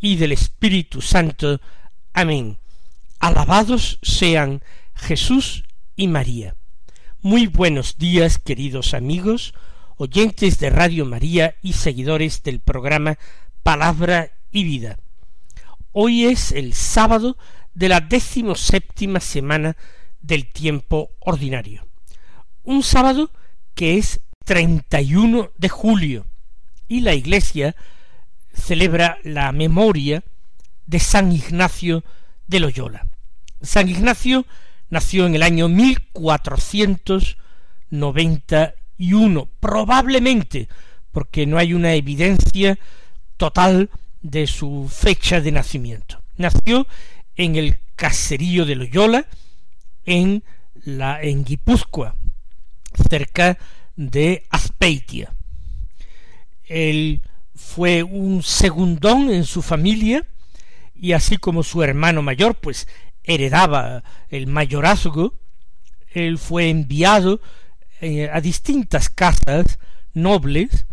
y del Espíritu Santo. Amén. Alabados sean Jesús y María. Muy buenos días, queridos amigos, oyentes de Radio María y seguidores del programa Palabra y Vida. Hoy es el sábado de la séptima semana del tiempo ordinario. Un sábado que es 31 de julio, y la Iglesia celebra la memoria de San Ignacio de Loyola. San Ignacio nació en el año 1491, probablemente porque no hay una evidencia total de su fecha de nacimiento. Nació en el caserío de Loyola, en la en Guipúzcoa, cerca de Azpeitia. Él fue un segundón en su familia, y así como su hermano mayor, pues heredaba el mayorazgo, él fue enviado eh, a distintas casas nobles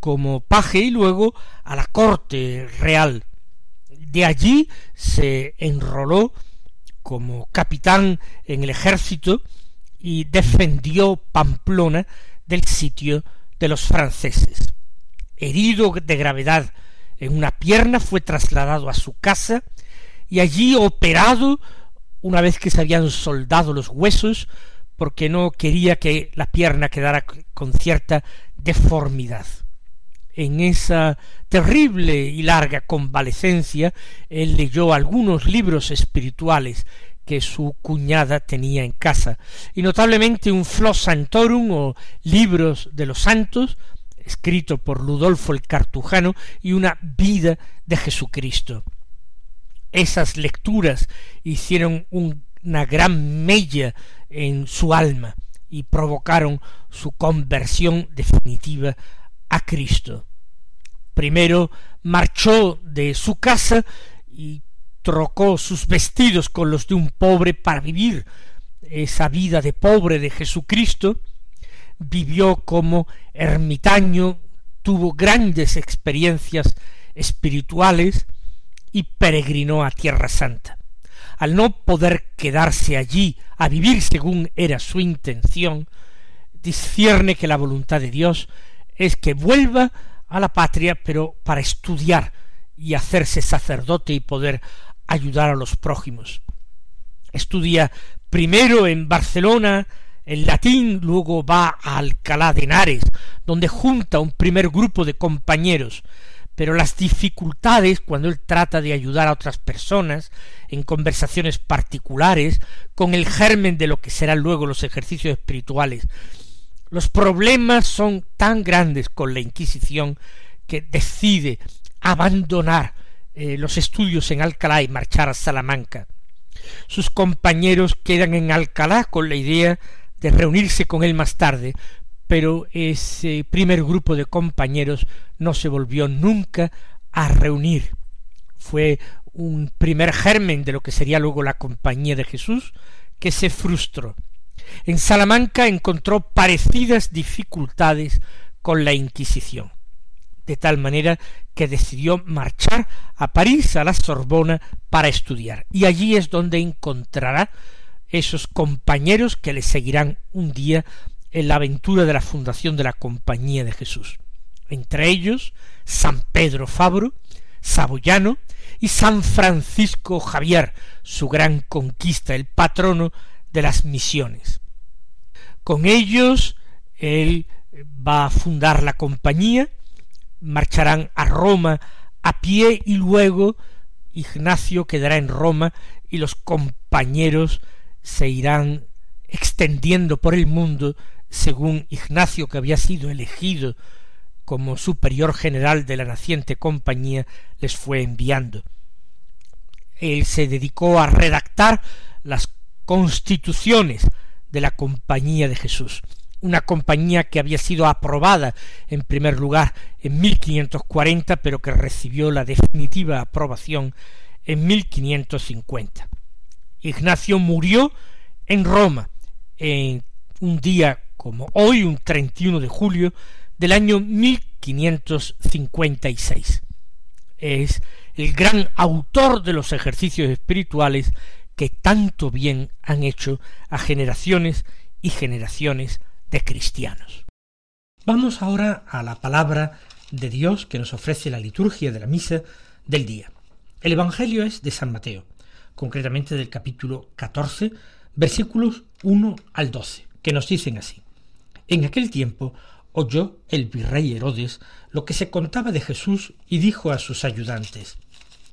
como paje y luego a la corte real. De allí se enroló como capitán en el ejército y defendió Pamplona del sitio de los franceses herido de gravedad en una pierna, fue trasladado a su casa y allí operado una vez que se habían soldado los huesos, porque no quería que la pierna quedara con cierta deformidad. En esa terrible y larga convalecencia, él leyó algunos libros espirituales que su cuñada tenía en casa, y notablemente un Flos Santorum o libros de los santos, escrito por Ludolfo el Cartujano, y una vida de Jesucristo. Esas lecturas hicieron una gran mella en su alma y provocaron su conversión definitiva a Cristo. Primero marchó de su casa y trocó sus vestidos con los de un pobre para vivir esa vida de pobre de Jesucristo, vivió como ermitaño, tuvo grandes experiencias espirituales y peregrinó a Tierra Santa. Al no poder quedarse allí a vivir según era su intención, discierne que la voluntad de Dios es que vuelva a la patria, pero para estudiar y hacerse sacerdote y poder ayudar a los prójimos. Estudia primero en Barcelona, en latín, luego va a Alcalá de Henares, donde junta un primer grupo de compañeros, pero las dificultades cuando él trata de ayudar a otras personas en conversaciones particulares con el germen de lo que serán luego los ejercicios espirituales, los problemas son tan grandes con la Inquisición que decide abandonar eh, los estudios en Alcalá y marchar a Salamanca. Sus compañeros quedan en Alcalá con la idea de reunirse con él más tarde, pero ese primer grupo de compañeros no se volvió nunca a reunir. Fue un primer germen de lo que sería luego la compañía de Jesús, que se frustró. En Salamanca encontró parecidas dificultades con la Inquisición, de tal manera que decidió marchar a París, a la Sorbona, para estudiar, y allí es donde encontrará esos compañeros que le seguirán un día en la aventura de la fundación de la Compañía de Jesús. Entre ellos, San Pedro Fabro, Saboyano y San Francisco Javier, su gran conquista, el patrono de las misiones. Con ellos él va a fundar la compañía, marcharán a Roma a pie y luego Ignacio quedará en Roma y los compañeros se irán extendiendo por el mundo según Ignacio que había sido elegido como superior general de la naciente compañía les fue enviando. él se dedicó a redactar las constituciones de la Compañía de Jesús, una compañía que había sido aprobada en primer lugar en 1540, pero que recibió la definitiva aprobación en 1550. Ignacio murió en Roma en un día como hoy, un 31 de julio del año 1556. Es el gran autor de los ejercicios espirituales que tanto bien han hecho a generaciones y generaciones de cristianos. Vamos ahora a la palabra de Dios que nos ofrece la liturgia de la misa del día. El Evangelio es de San Mateo, concretamente del capítulo 14, versículos 1 al 12, que nos dicen así. En aquel tiempo oyó el virrey Herodes lo que se contaba de Jesús y dijo a sus ayudantes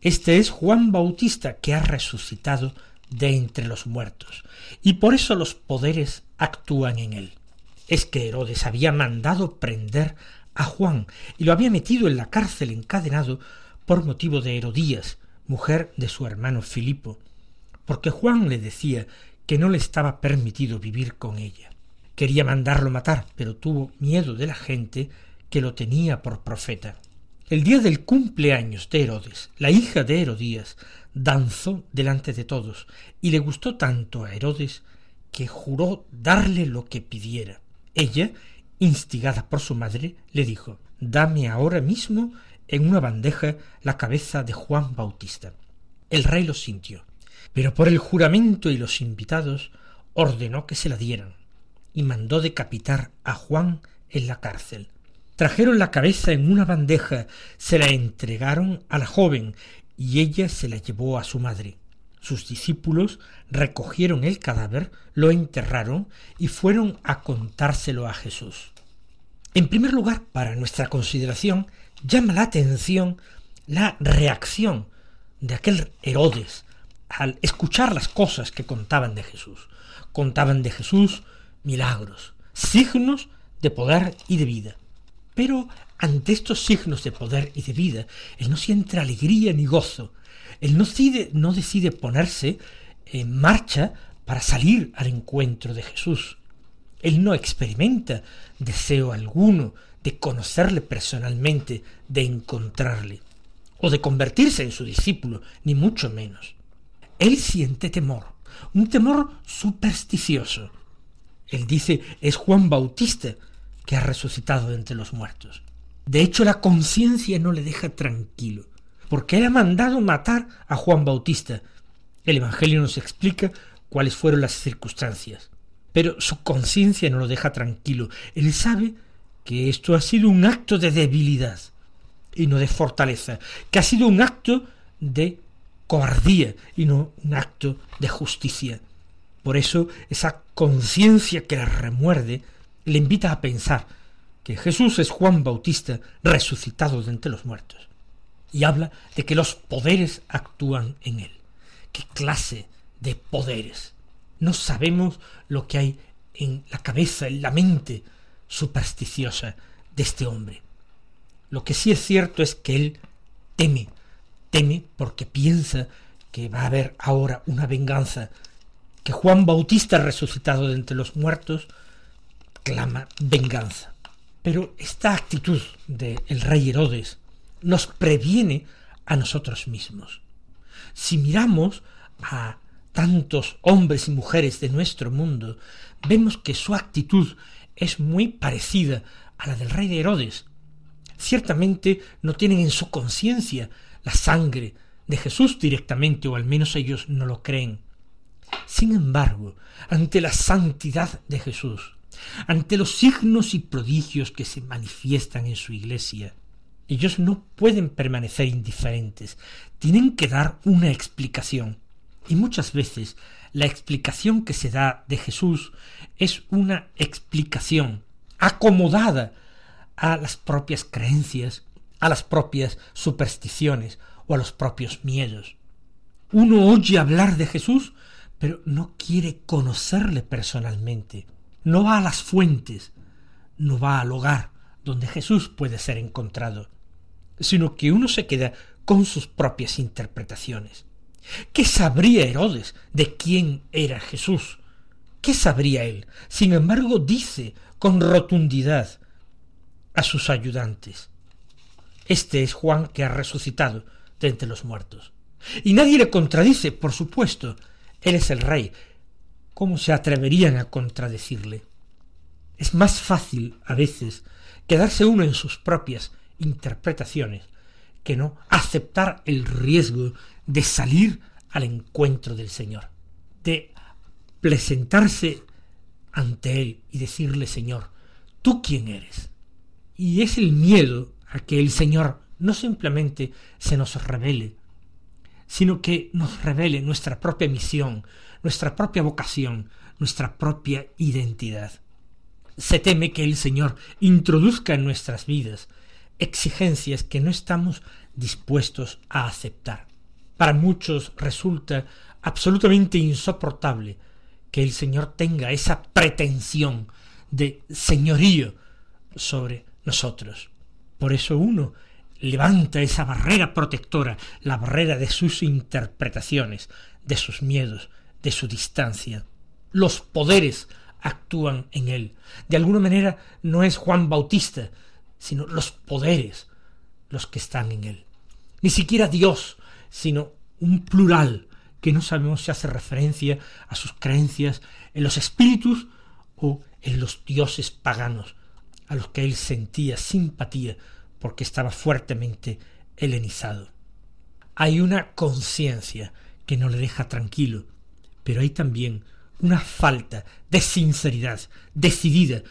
Este es Juan Bautista que ha resucitado de entre los muertos, y por eso los poderes actúan en él. Es que Herodes había mandado prender a Juan y lo había metido en la cárcel encadenado por motivo de Herodías, mujer de su hermano Filipo, porque Juan le decía que no le estaba permitido vivir con ella. Quería mandarlo matar, pero tuvo miedo de la gente que lo tenía por profeta. El día del cumpleaños de Herodes, la hija de Herodías danzó delante de todos, y le gustó tanto a Herodes que juró darle lo que pidiera. Ella, instigada por su madre, le dijo Dame ahora mismo en una bandeja la cabeza de Juan Bautista. El rey lo sintió, pero por el juramento y los invitados ordenó que se la dieran y mandó decapitar a Juan en la cárcel. Trajeron la cabeza en una bandeja, se la entregaron a la joven y ella se la llevó a su madre. Sus discípulos recogieron el cadáver, lo enterraron y fueron a contárselo a Jesús. En primer lugar, para nuestra consideración, llama la atención la reacción de aquel Herodes al escuchar las cosas que contaban de Jesús. Contaban de Jesús milagros, signos de poder y de vida. Pero ante estos signos de poder y de vida, él no siente alegría ni gozo. Él no decide, no decide ponerse en marcha para salir al encuentro de Jesús. Él no experimenta deseo alguno de conocerle personalmente, de encontrarle, o de convertirse en su discípulo, ni mucho menos. Él siente temor, un temor supersticioso, él dice, es Juan Bautista que ha resucitado de entre los muertos. De hecho, la conciencia no le deja tranquilo, porque él ha mandado matar a Juan Bautista. El Evangelio nos explica cuáles fueron las circunstancias. Pero su conciencia no lo deja tranquilo. Él sabe que esto ha sido un acto de debilidad y no de fortaleza, que ha sido un acto de cobardía y no un acto de justicia. Por eso esa conciencia que le remuerde le invita a pensar que Jesús es Juan Bautista resucitado de entre los muertos. Y habla de que los poderes actúan en él. ¿Qué clase de poderes? No sabemos lo que hay en la cabeza, en la mente supersticiosa de este hombre. Lo que sí es cierto es que él teme, teme porque piensa que va a haber ahora una venganza que Juan Bautista resucitado de entre los muertos clama venganza. Pero esta actitud del el rey Herodes nos previene a nosotros mismos. Si miramos a tantos hombres y mujeres de nuestro mundo, vemos que su actitud es muy parecida a la del rey de Herodes. Ciertamente no tienen en su conciencia la sangre de Jesús directamente, o al menos ellos no lo creen. Sin embargo, ante la santidad de Jesús, ante los signos y prodigios que se manifiestan en su iglesia, ellos no pueden permanecer indiferentes, tienen que dar una explicación. Y muchas veces la explicación que se da de Jesús es una explicación acomodada a las propias creencias, a las propias supersticiones o a los propios miedos. Uno oye hablar de Jesús pero no quiere conocerle personalmente. No va a las fuentes, no va al hogar donde Jesús puede ser encontrado, sino que uno se queda con sus propias interpretaciones. ¿Qué sabría Herodes de quién era Jesús? ¿Qué sabría él? Sin embargo, dice con rotundidad a sus ayudantes, Este es Juan que ha resucitado de entre los muertos. Y nadie le contradice, por supuesto. Él es el rey. ¿Cómo se atreverían a contradecirle? Es más fácil, a veces, quedarse uno en sus propias interpretaciones que no aceptar el riesgo de salir al encuentro del Señor, de presentarse ante Él y decirle, Señor, ¿tú quién eres? Y es el miedo a que el Señor no simplemente se nos revele, sino que nos revele nuestra propia misión, nuestra propia vocación, nuestra propia identidad. Se teme que el Señor introduzca en nuestras vidas exigencias que no estamos dispuestos a aceptar. Para muchos resulta absolutamente insoportable que el Señor tenga esa pretensión de señorío sobre nosotros. Por eso uno levanta esa barrera protectora, la barrera de sus interpretaciones, de sus miedos, de su distancia. Los poderes actúan en él. De alguna manera no es Juan Bautista, sino los poderes los que están en él. Ni siquiera Dios, sino un plural que no sabemos si hace referencia a sus creencias en los espíritus o en los dioses paganos, a los que él sentía simpatía porque estaba fuertemente helenizado. Hay una conciencia que no le deja tranquilo, pero hay también una falta de sinceridad decidida,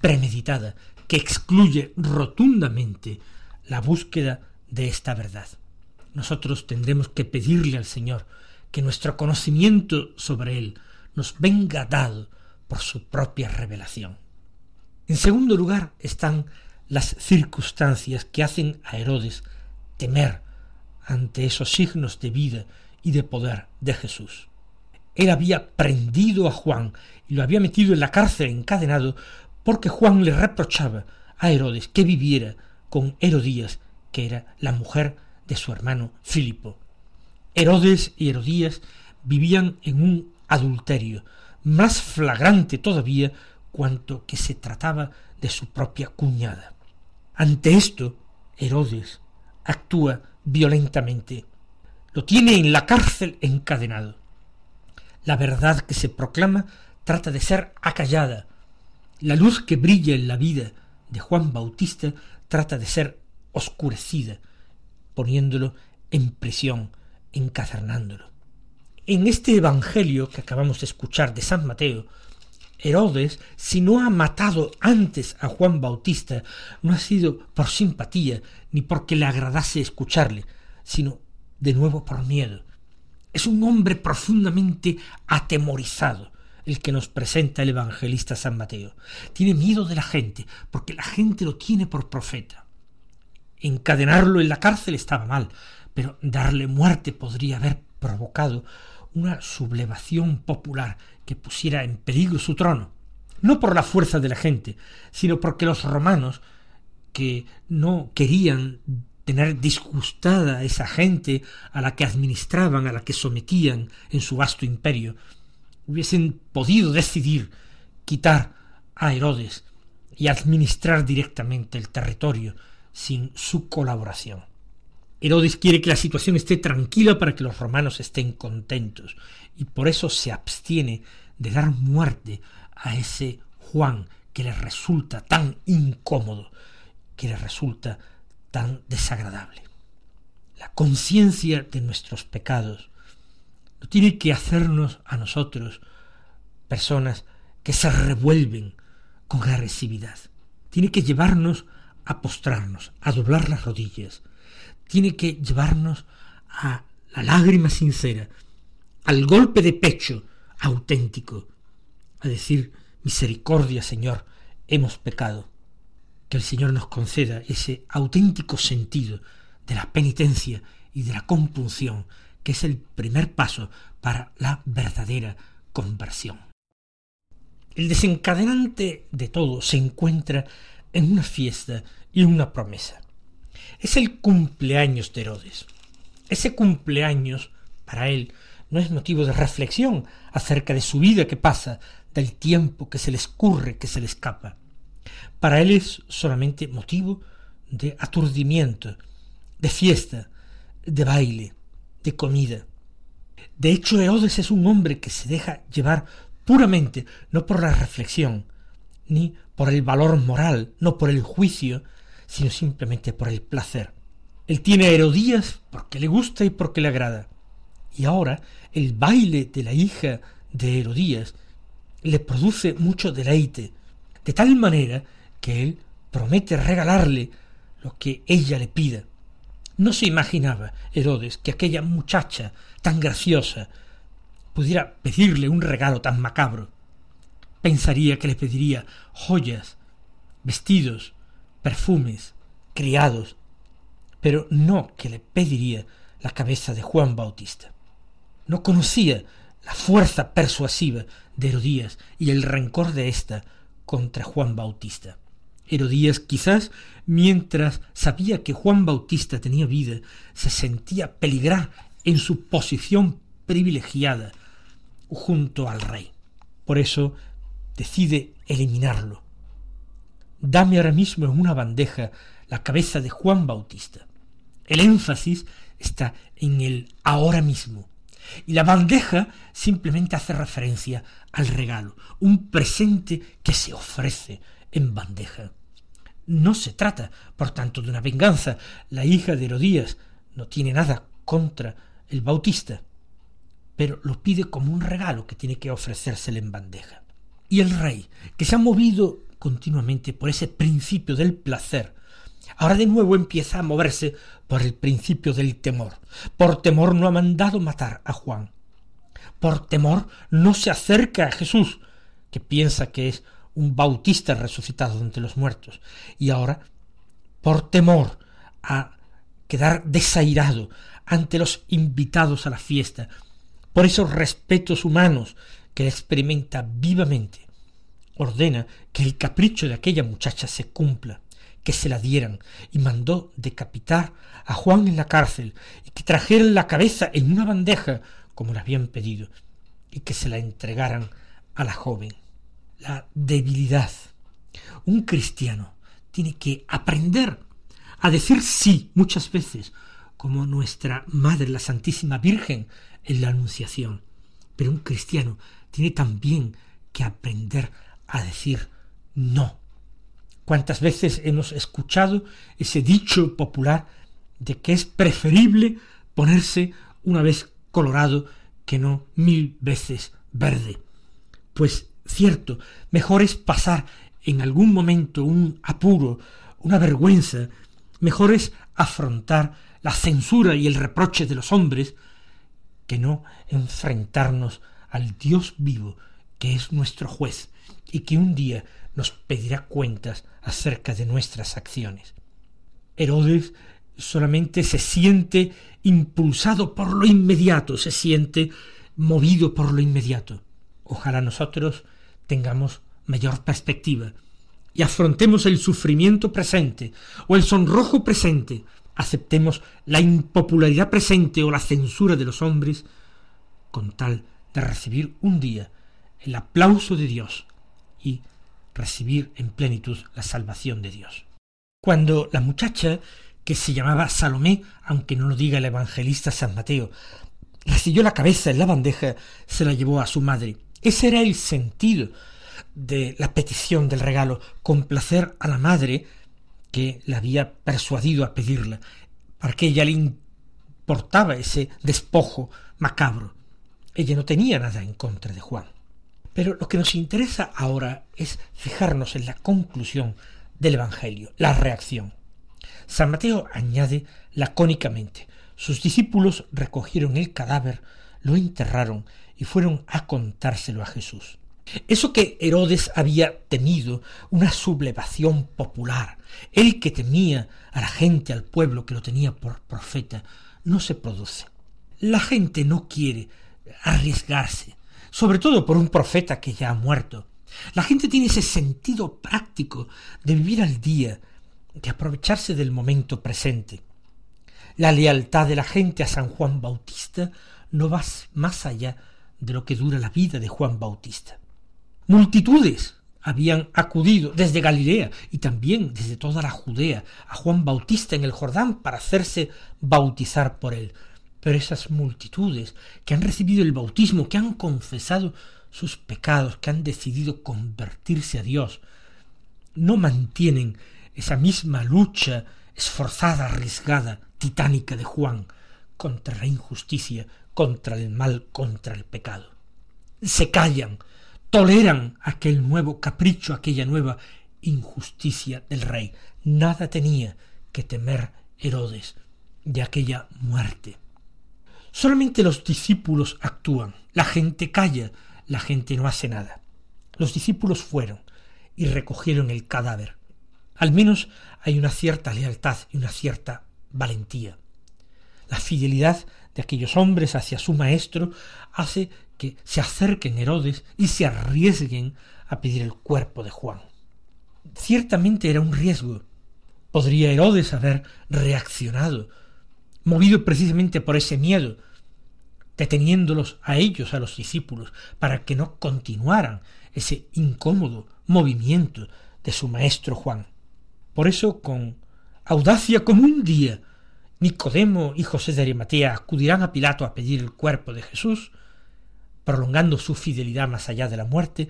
premeditada, que excluye rotundamente la búsqueda de esta verdad. Nosotros tendremos que pedirle al Señor que nuestro conocimiento sobre Él nos venga dado por su propia revelación. En segundo lugar están las circunstancias que hacen a Herodes temer ante esos signos de vida y de poder de Jesús. Él había prendido a Juan y lo había metido en la cárcel encadenado porque Juan le reprochaba a Herodes que viviera con Herodías, que era la mujer de su hermano Filipo. Herodes y Herodías vivían en un adulterio, más flagrante todavía cuanto que se trataba de su propia cuñada. Ante esto, Herodes actúa violentamente. Lo tiene en la cárcel encadenado. La verdad que se proclama trata de ser acallada. La luz que brilla en la vida de Juan Bautista trata de ser oscurecida, poniéndolo en prisión, encacernándolo. En este Evangelio que acabamos de escuchar de San Mateo, Herodes, si no ha matado antes a Juan Bautista, no ha sido por simpatía ni porque le agradase escucharle, sino de nuevo por miedo. Es un hombre profundamente atemorizado el que nos presenta el evangelista San Mateo. Tiene miedo de la gente, porque la gente lo tiene por profeta. Encadenarlo en la cárcel estaba mal, pero darle muerte podría haber provocado una sublevación popular que pusiera en peligro su trono, no por la fuerza de la gente, sino porque los romanos, que no querían tener disgustada a esa gente a la que administraban, a la que sometían en su vasto imperio, hubiesen podido decidir quitar a Herodes y administrar directamente el territorio sin su colaboración. Herodes quiere que la situación esté tranquila para que los romanos estén contentos, y por eso se abstiene de dar muerte a ese Juan que le resulta tan incómodo, que le resulta tan desagradable. La conciencia de nuestros pecados no tiene que hacernos a nosotros personas que se revuelven con agresividad. Tiene que llevarnos a postrarnos, a doblar las rodillas, tiene que llevarnos a la lágrima sincera, al golpe de pecho auténtico, a decir, misericordia Señor, hemos pecado. Que el Señor nos conceda ese auténtico sentido de la penitencia y de la compunción, que es el primer paso para la verdadera conversión. El desencadenante de todo se encuentra en una fiesta y una promesa. Es el cumpleaños de Herodes. Ese cumpleaños Para él no es motivo de reflexión acerca de su vida que pasa, del tiempo que se le escurre, que se le escapa. Para él es solamente motivo de aturdimiento, de fiesta, de baile, de comida. De hecho, Herodes es un hombre que se deja llevar puramente, no por la reflexión, ni por el valor moral, no por el juicio, sino simplemente por el placer. Él tiene a Herodías porque le gusta y porque le agrada. Y ahora el baile de la hija de Herodías le produce mucho deleite, de tal manera que él promete regalarle lo que ella le pida. No se imaginaba Herodes que aquella muchacha tan graciosa pudiera pedirle un regalo tan macabro. Pensaría que le pediría joyas, vestidos, perfumes, criados, pero no que le pediría la cabeza de Juan Bautista. No conocía la fuerza persuasiva de Herodías y el rencor de ésta contra Juan Bautista. Herodías quizás, mientras sabía que Juan Bautista tenía vida, se sentía peligrar en su posición privilegiada junto al rey. Por eso decide eliminarlo. Dame ahora mismo en una bandeja la cabeza de Juan Bautista. El énfasis está en el ahora mismo. Y la bandeja simplemente hace referencia al regalo, un presente que se ofrece en bandeja. No se trata, por tanto, de una venganza. La hija de Herodías no tiene nada contra el Bautista, pero lo pide como un regalo que tiene que ofrecérsele en bandeja. Y el rey, que se ha movido continuamente por ese principio del placer, ahora de nuevo empieza a moverse por el principio del temor. Por temor no ha mandado matar a Juan. Por temor no se acerca a Jesús, que piensa que es un bautista resucitado entre los muertos. Y ahora, por temor a quedar desairado ante los invitados a la fiesta, por esos respetos humanos que experimenta vivamente, ordena que el capricho de aquella muchacha se cumpla, que se la dieran, y mandó decapitar a Juan en la cárcel, y que trajeran la cabeza en una bandeja, como le habían pedido, y que se la entregaran a la joven la debilidad. Un cristiano tiene que aprender a decir sí muchas veces, como nuestra Madre, la Santísima Virgen, en la Anunciación. Pero un cristiano tiene también que aprender a decir no. ¿Cuántas veces hemos escuchado ese dicho popular de que es preferible ponerse una vez colorado que no mil veces verde? Pues Cierto, mejor es pasar en algún momento un apuro, una vergüenza, mejor es afrontar la censura y el reproche de los hombres, que no enfrentarnos al Dios vivo, que es nuestro juez, y que un día nos pedirá cuentas acerca de nuestras acciones. Herodes solamente se siente impulsado por lo inmediato, se siente movido por lo inmediato. Ojalá nosotros tengamos mayor perspectiva y afrontemos el sufrimiento presente o el sonrojo presente, aceptemos la impopularidad presente o la censura de los hombres, con tal de recibir un día el aplauso de Dios y recibir en plenitud la salvación de Dios. Cuando la muchacha, que se llamaba Salomé, aunque no lo diga el evangelista San Mateo, recibió la cabeza en la bandeja, se la llevó a su madre. Ese era el sentido de la petición del regalo, complacer a la madre que la había persuadido a pedirla, para que ella le importaba ese despojo macabro. Ella no tenía nada en contra de Juan. Pero lo que nos interesa ahora es fijarnos en la conclusión del Evangelio, la reacción. San Mateo añade lacónicamente, sus discípulos recogieron el cadáver, lo enterraron y fueron a contárselo a Jesús. Eso que Herodes había temido, una sublevación popular, el que temía a la gente, al pueblo que lo tenía por profeta, no se produce. La gente no quiere arriesgarse, sobre todo por un profeta que ya ha muerto. La gente tiene ese sentido práctico de vivir al día, de aprovecharse del momento presente. La lealtad de la gente a San Juan Bautista no va más allá de lo que dura la vida de Juan Bautista. Multitudes habían acudido desde Galilea y también desde toda la Judea a Juan Bautista en el Jordán para hacerse bautizar por él. Pero esas multitudes que han recibido el bautismo, que han confesado sus pecados, que han decidido convertirse a Dios, no mantienen esa misma lucha esforzada, arriesgada, titánica de Juan contra la injusticia, contra el mal, contra el pecado. Se callan, toleran aquel nuevo capricho, aquella nueva injusticia del rey. Nada tenía que temer Herodes de aquella muerte. Solamente los discípulos actúan, la gente calla, la gente no hace nada. Los discípulos fueron y recogieron el cadáver. Al menos hay una cierta lealtad y una cierta valentía. La fidelidad de aquellos hombres hacia su maestro hace que se acerquen Herodes y se arriesguen a pedir el cuerpo de Juan. Ciertamente era un riesgo. Podría Herodes haber reaccionado, movido precisamente por ese miedo, deteniéndolos a ellos, a los discípulos, para que no continuaran ese incómodo movimiento de su maestro Juan. Por eso, con audacia como un día, Nicodemo y José de Arimatea acudirán a Pilato a pedir el cuerpo de Jesús, prolongando su fidelidad más allá de la muerte,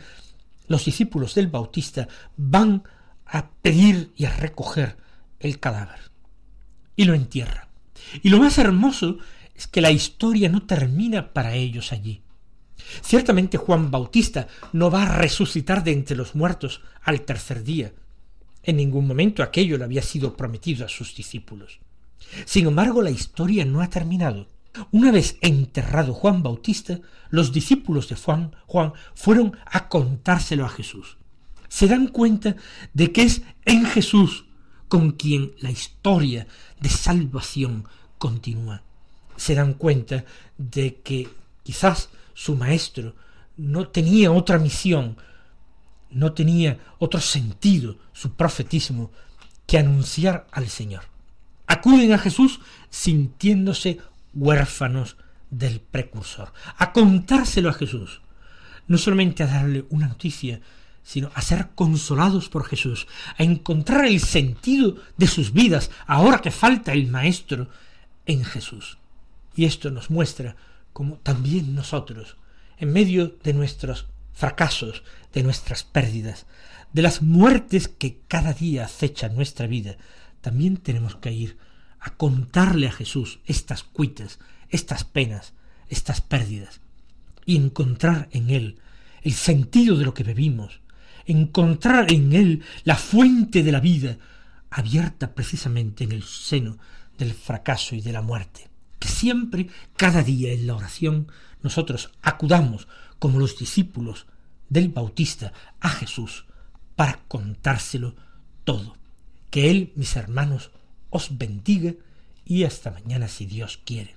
los discípulos del Bautista van a pedir y a recoger el cadáver y lo entierran. Y lo más hermoso es que la historia no termina para ellos allí. Ciertamente Juan Bautista no va a resucitar de entre los muertos al tercer día. En ningún momento aquello le había sido prometido a sus discípulos. Sin embargo, la historia no ha terminado. Una vez enterrado Juan Bautista, los discípulos de Juan, Juan fueron a contárselo a Jesús. Se dan cuenta de que es en Jesús con quien la historia de salvación continúa. Se dan cuenta de que quizás su maestro no tenía otra misión, no tenía otro sentido su profetismo que anunciar al Señor. Acuden a Jesús sintiéndose huérfanos del precursor, a contárselo a Jesús, no solamente a darle una noticia, sino a ser consolados por Jesús, a encontrar el sentido de sus vidas, ahora que falta el Maestro, en Jesús. Y esto nos muestra como también nosotros, en medio de nuestros fracasos, de nuestras pérdidas, de las muertes que cada día acechan nuestra vida, también tenemos que ir a contarle a Jesús estas cuitas, estas penas, estas pérdidas, y encontrar en Él el sentido de lo que vivimos, encontrar en Él la fuente de la vida, abierta precisamente en el seno del fracaso y de la muerte. Que siempre, cada día en la oración, nosotros acudamos, como los discípulos del Bautista, a Jesús, para contárselo todo. Que Él, mis hermanos, os bendiga y hasta mañana si Dios quiere.